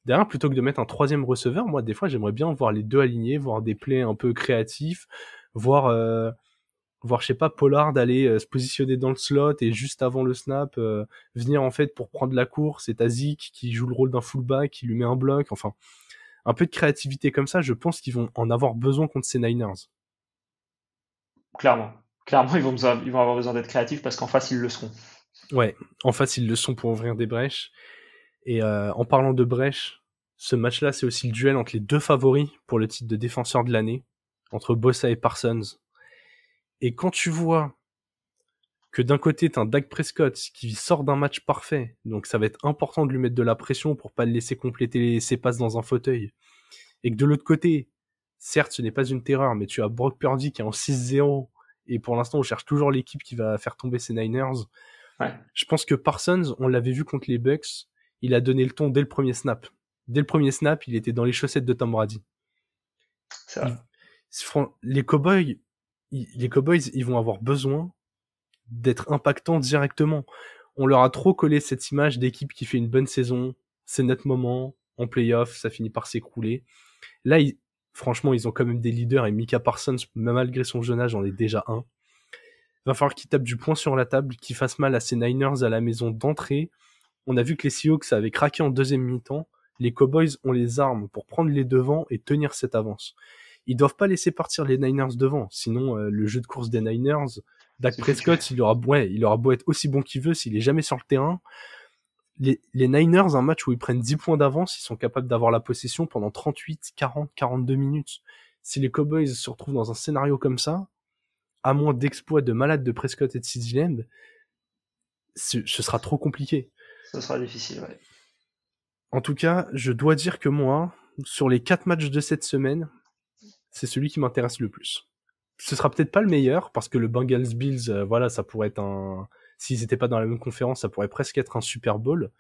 B: Derrière, plutôt que de mettre un troisième receveur, moi, des fois, j'aimerais bien voir les deux alignés, voir des plays un peu créatifs, voir, euh, voir, je sais pas, Pollard aller euh, se positionner dans le slot et juste avant le snap, euh, venir en fait pour prendre la course. C'est Tazik qui joue le rôle d'un fullback, qui lui met un bloc. Enfin, un peu de créativité comme ça, je pense qu'ils vont en avoir besoin contre ces Niners.
C: Clairement. Clairement, ils vont, ils vont avoir besoin d'être créatifs parce qu'en face, ils le seront.
B: Ouais, en face, ils le sont pour ouvrir des brèches. Et euh, en parlant de brèches, ce match-là, c'est aussi le duel entre les deux favoris pour le titre de défenseur de l'année, entre Bossa et Parsons. Et quand tu vois que d'un côté, t'as un Dak Prescott qui sort d'un match parfait, donc ça va être important de lui mettre de la pression pour pas le laisser compléter ses passes dans un fauteuil. Et que de l'autre côté, certes, ce n'est pas une terreur, mais tu as Brock Purdy qui est en 6-0, et pour l'instant, on cherche toujours l'équipe qui va faire tomber ses Niners. Je pense que Parsons, on l'avait vu contre les Bucks, il a donné le ton dès le premier snap. Dès le premier snap, il était dans les chaussettes de Tom Brady. les Cowboys, les Cowboys, ils vont avoir besoin d'être impactant directement. On leur a trop collé cette image d'équipe qui fait une bonne saison, c'est notre moment, en playoff, ça finit par s'écrouler. Là, franchement, ils ont quand même des leaders et Mika Parsons, malgré son jeune âge, en est déjà un. Va falloir qu'il tape du poing sur la table, qu'il fasse mal à ses Niners à la maison d'entrée. On a vu que les Seahawks avaient craqué en deuxième mi-temps. Les Cowboys ont les armes pour prendre les devants et tenir cette avance. Ils doivent pas laisser partir les Niners devant, sinon euh, le jeu de course des Niners Dak Prescott, il aura, ouais, il aura beau être aussi bon qu'il veut, s'il est jamais sur le terrain, les, les Niners, un match où ils prennent 10 points d'avance, ils sont capables d'avoir la possession pendant 38, 40, 42 minutes. Si les Cowboys se retrouvent dans un scénario comme ça, à moins d'exploits de malades de Prescott et de CeeDee Lamb, ce, sera trop compliqué.
C: Sera difficile.
B: En tout cas, je dois dire que moi, sur les quatre matchs de cette semaine, c'est celui qui m'intéresse le plus. Ce sera peut-être pas le meilleur parce que le Bengals Bills, euh, voilà, ça pourrait être un. S'ils n'étaient pas dans la même conférence, ça pourrait presque être un Super Bowl.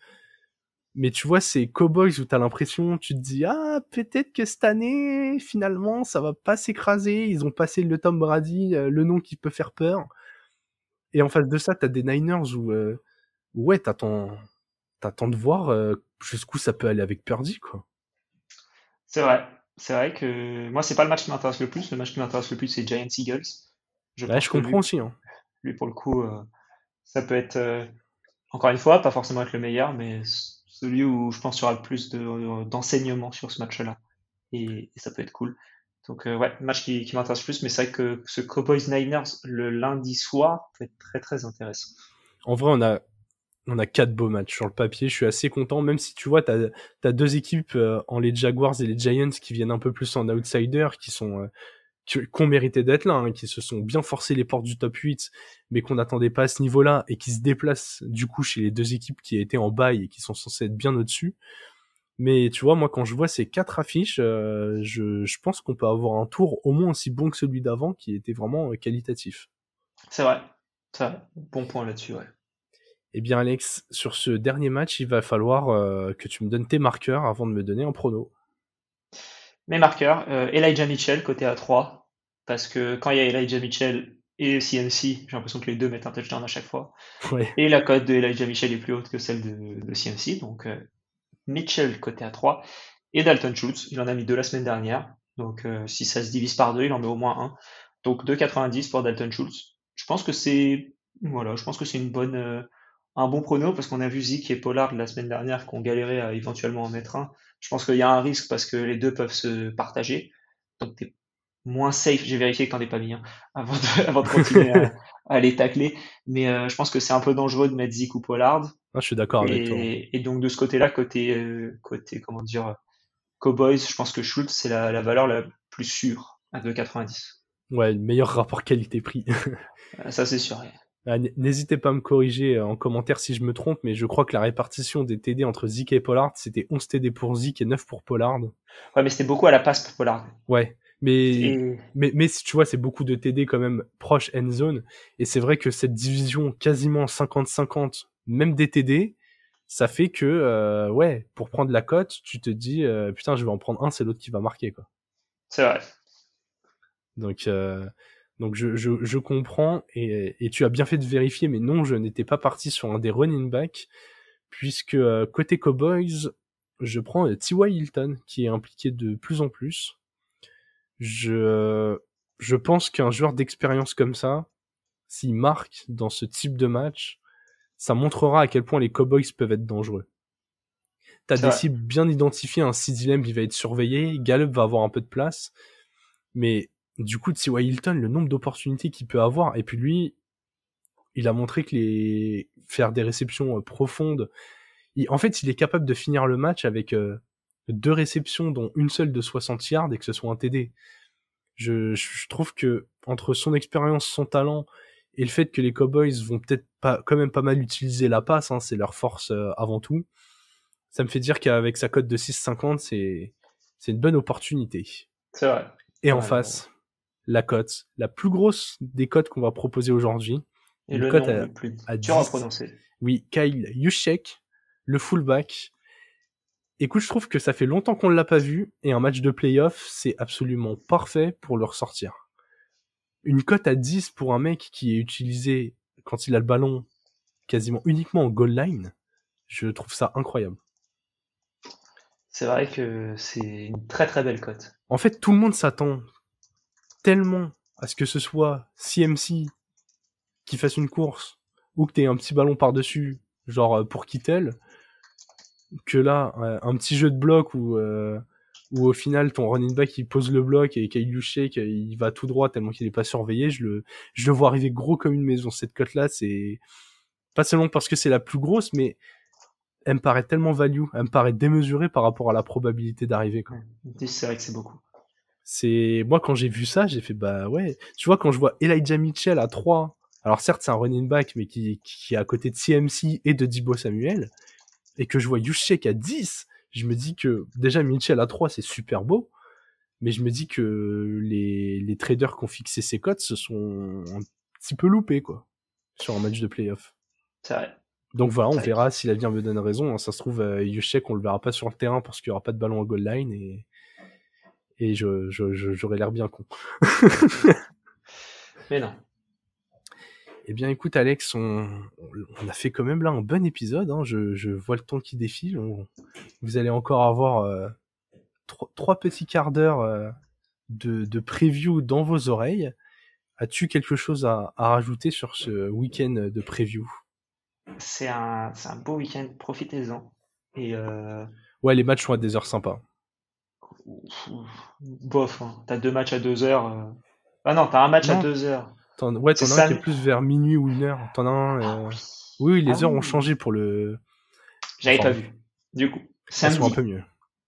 B: Mais tu vois, c'est Cowboys où t'as l'impression, tu te dis, ah, peut-être que cette année, finalement, ça va pas s'écraser. Ils ont passé le Tom Brady, euh, le nom qui peut faire peur. Et en face de ça, t'as des Niners où, euh, ouais, t'attends, t'attends de voir euh, jusqu'où ça peut aller avec Purdy, quoi.
C: C'est vrai. C'est vrai que moi, c'est pas le match qui m'intéresse le plus. Le match qui m'intéresse le plus, c'est Giants Eagles.
B: Je, je comprends aussi. Hein.
C: Lui, pour le coup, ça peut être, encore une fois, pas forcément être le meilleur, mais celui où je pense qu'il y aura le plus d'enseignement sur ce match-là. Et, ça peut être cool. Donc euh, ouais, match qui, qui m'intéresse plus, mais c'est vrai que ce Cowboys Niners le lundi soir peut être très très intéressant.
B: En vrai, on a on a quatre beaux matchs sur le papier. Je suis assez content, même si tu vois, tu as, deux équipes euh, en les Jaguars et les Giants qui viennent un peu plus en outsider, qui sont euh, qui, ont mérité d'être là, hein, qui se sont bien forcés les portes du top 8, mais qu'on n'attendait pas à ce niveau-là, et qui se déplacent du coup chez les deux équipes qui étaient en bail et qui sont censées être bien au-dessus. Mais tu vois, moi quand je vois ces quatre affiches, euh, je, je, pense qu'on peut avoir un tour au moins aussi bon que celui d'avant, qui était vraiment euh, qualitatif.
C: C'est vrai, vrai. Bon point là-dessus, ouais.
B: Eh bien Alex, sur ce dernier match, il va falloir euh, que tu me donnes tes marqueurs avant de me donner un prono.
C: Mes marqueurs, euh, Elijah Mitchell côté A3, parce que quand il y a Elijah Mitchell et CMC, j'ai l'impression que les deux mettent un touchdown à chaque fois. Et la cote de Elijah Mitchell est plus haute que celle de, de CMC, donc euh, Mitchell côté A3 et Dalton Schultz, il en a mis deux la semaine dernière, donc si ça se divise par deux, il en met au moins un. Donc 2,90 pour Dalton Schultz. Je pense que c'est voilà, je pense que c'est une bonne un bon prono parce qu'on a vu Zik et Pollard la semaine dernière qu'on galérait à éventuellement en mettre un. Je pense qu'il y a un risque parce que les deux peuvent se partager. Donc t'es moins safe. J'ai vérifié que t'en es pas mis hein, avant, de, avant de continuer à, les tacler. Mais euh, je pense que c'est un peu dangereux de mettre Zik ou Pollard.
B: Ah, je suis d'accord avec toi.
C: Et donc de ce côté-là, côté euh, côté comment dire Cowboys, je pense que Schultz c'est la, la valeur la plus sûre à 2,90.
B: Ouais, le meilleur rapport qualité-prix.
C: Ça c'est sûr.
B: Ah, n'hésitez pas à me corriger euh, en commentaire si je me trompe, mais je crois que la répartition des TD entre Zik et Pollard, c'était 11 TD pour Zik et 9 pour Pollard.
C: Ouais, mais c'était beaucoup à la passe pour Pollard.
B: Ouais, mais, mais, mais tu vois, c'est beaucoup de TD quand même proche end zone. Et c'est vrai que cette division quasiment 50-50, même des TD, ça fait que, euh, ouais, pour prendre la cote, tu te dis, euh, putain, je vais en prendre un, c'est l'autre qui va marquer, quoi.
C: C'est vrai.
B: Donc, euh, donc je, je, je comprends et, et, tu as bien fait de vérifier, mais non, je n'étais pas parti sur un des running back, puisque euh, côté Cowboys, je prends euh, T.Y. Hilton qui est impliqué de plus en plus. Je, je pense qu'un joueur d'expérience comme ça, s'il marque dans ce type de match, ça montrera à quel point les Cowboys peuvent être dangereux. T'as des cibles bien identifiées, un CD Lamb il va être surveillé, Gallup va avoir un peu de place, mais du coup, T.Y. Hilton, le nombre d'opportunités qu'il peut avoir, et puis lui, il a montré que les faire des réceptions euh, profondes, en fait, il est capable de finir le match avec euh, deux réceptions, dont une seule de 60 yards, et que ce soit un TD. Je, je trouve que entre son expérience, son talent, et le fait que les Cowboys vont peut-être pas, quand même pas mal utiliser la passe, hein, c'est leur force euh, avant tout, ça me fait dire qu'avec sa cote de 6,50, c'est c'est une bonne opportunité.
C: C'est vrai.
B: Et en face, la cote, la plus grosse des cotes qu'on va proposer aujourd'hui.
C: Et le cote plus à à prononcer.
B: Oui, Kyle Yushek, le fullback. Écoute, je trouve que ça fait longtemps qu'on ne l'a pas vu et un match de playoff, c'est absolument parfait pour le ressortir. Une cote à 10 pour un mec qui est utilisé quand il a le ballon quasiment uniquement en goal line, je trouve ça incroyable.
C: C'est vrai que c'est une très très belle cote.
B: En fait, tout le monde s'attend tellement à ce que ce soit CMC qui fasse une course ou que t'aies un petit ballon par-dessus, genre euh, pour Kittel, que là, euh, un petit jeu de bloc où, euh, où au final ton running back il pose le bloc et Shake il va tout droit tellement qu'il est pas surveillé, je le, je le vois arriver gros comme une maison. Cette cote là, c'est pas seulement parce que c'est la plus grosse, mais elle me paraît tellement value, elle me paraît démesurée par rapport à la probabilité d'arriver.
C: C'est vrai que c'est beaucoup.
B: C'est moi quand j'ai vu ça, j'ai fait bah ouais. Tu vois quand je vois Elijah Mitchell à 3, alors certes c'est un running back mais qui, qui est à côté de CMC et de Dibo Samuel et que je vois Yushek à 10, je me dis que déjà Mitchell à 3 c'est super beau, mais je me dis que les, les traders qui ont fixé ces cotes se sont un petit peu loupés quoi sur un match de playoff.
C: C'est vrai.
B: Donc voilà, on verra si l'avenir me donne raison. Hein. Ça se trouve, euh, Yushek, on le verra pas sur le terrain parce qu'il y aura pas de ballon en goal line et, et je, j'aurais l'air bien con.
C: Mais non.
B: Eh bien, écoute, Alex, on, on, a fait quand même là un bon épisode. Hein. Je, je, vois le temps qui défile. vous allez encore avoir euh, trois, petits quarts d'heure euh, de, de preview dans vos oreilles. As-tu quelque chose à, à rajouter sur ce week-end de preview?
C: C'est un, un beau week-end, profitez-en. Et euh...
B: Ouais, les matchs sont à des heures sympas.
C: Bof, hein. t'as deux matchs à deux heures. Euh. Ah non, t'as un match à deux heures.
B: ouais, t'en as un qui est plus vers minuit ou une heure. T'en as un. Ah euh, oui. les ah heures ont changé pour le.
C: J'avais pas vu. Du coup,
B: samedi. un peu mieux.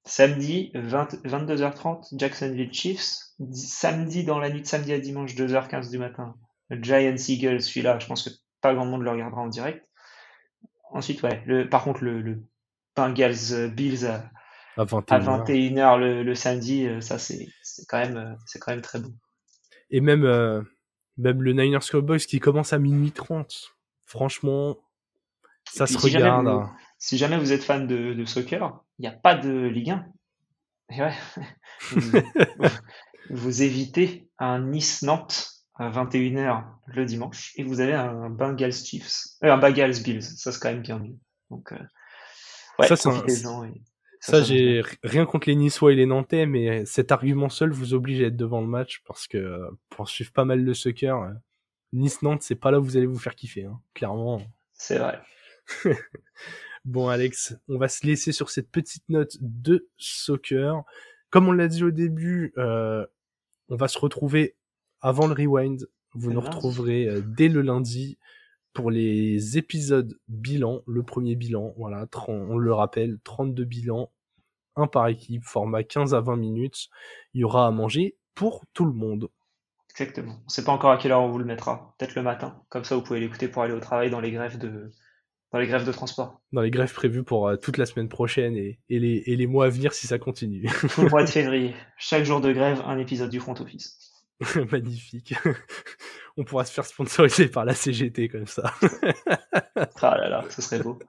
C: Samedi, 22h30, Jacksonville Chiefs. Samedi, dans la nuit de samedi à dimanche, 2h15 du matin. Giants Eagles, celui-là, je pense que pas grand monde le regardera en direct. Ensuite, ouais, le, par contre, le, le Bengals euh, Bills à, 21h, le, samedi, euh, ça c'est quand même euh, c'est quand même très bon.
B: Et même même le Niners Cowboys qui commence à minuit 30. Franchement, ça se regarde.
C: Hein. si jamais vous êtes fan de, de soccer, il n'y a pas de Ligue 1. Et ouais, vous, vous évitez un Nice-Nantes à 21h le dimanche et vous avez un Bengals Chiefs, euh, un Bengals Bills, ça c'est quand même bien mieux. Donc euh, ouais,
B: ça, ça, j'ai rien contre les Niçois et les Nantais, mais cet argument seul vous oblige à être devant le match parce que euh, pour suivre pas mal le soccer, euh, Nice-Nantes c'est pas là où vous allez vous faire kiffer, hein, clairement.
C: C'est vrai.
B: bon Alex, on va se laisser sur cette petite note de soccer. Comme on l'a dit au début, on va se retrouver avant le rewind. Vous nous retrouverez euh, dès le lundi pour les épisodes bilan, le premier bilan, voilà, on le rappelle, 32 bilans, un par équipe, format 15 à 20 minutes. Il y aura à manger pour tout le monde.
C: Exactement. On sait pas encore à quelle heure on vous le mettra. Peut-être le matin. Comme ça, vous pouvez l'écouter pour aller au travail dans les grèves de, dans les grèves de transport.
B: Dans les grèves prévues pour euh, toute la semaine prochaine et, et, les, et les mois à venir si ça continue.
C: Tout le mois de février. Chaque jour de grève, un épisode du front office.
B: Magnifique. On pourra se faire sponsoriser par la CGT comme ça.
C: ah là là, ce serait beau.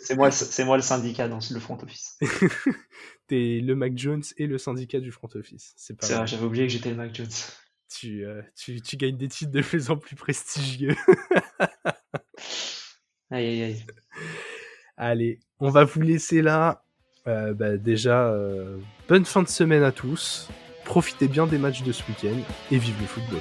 C: C'est moi, c'est moi le syndicat dans le front office.
B: T'es le Mac Jones et le syndicat du front office.
C: C'est pas. vrai, j'avais oublié que j'étais le Mac Jones.
B: Tu, euh, tu, tu, gagnes des titres de plus en plus prestigieux.
C: aïe aïe aïe.
B: Allez, on va vous laisser là. Euh, bah, déjà, euh, bonne fin de semaine à tous. Profitez bien des matchs de ce week-end et vive le football.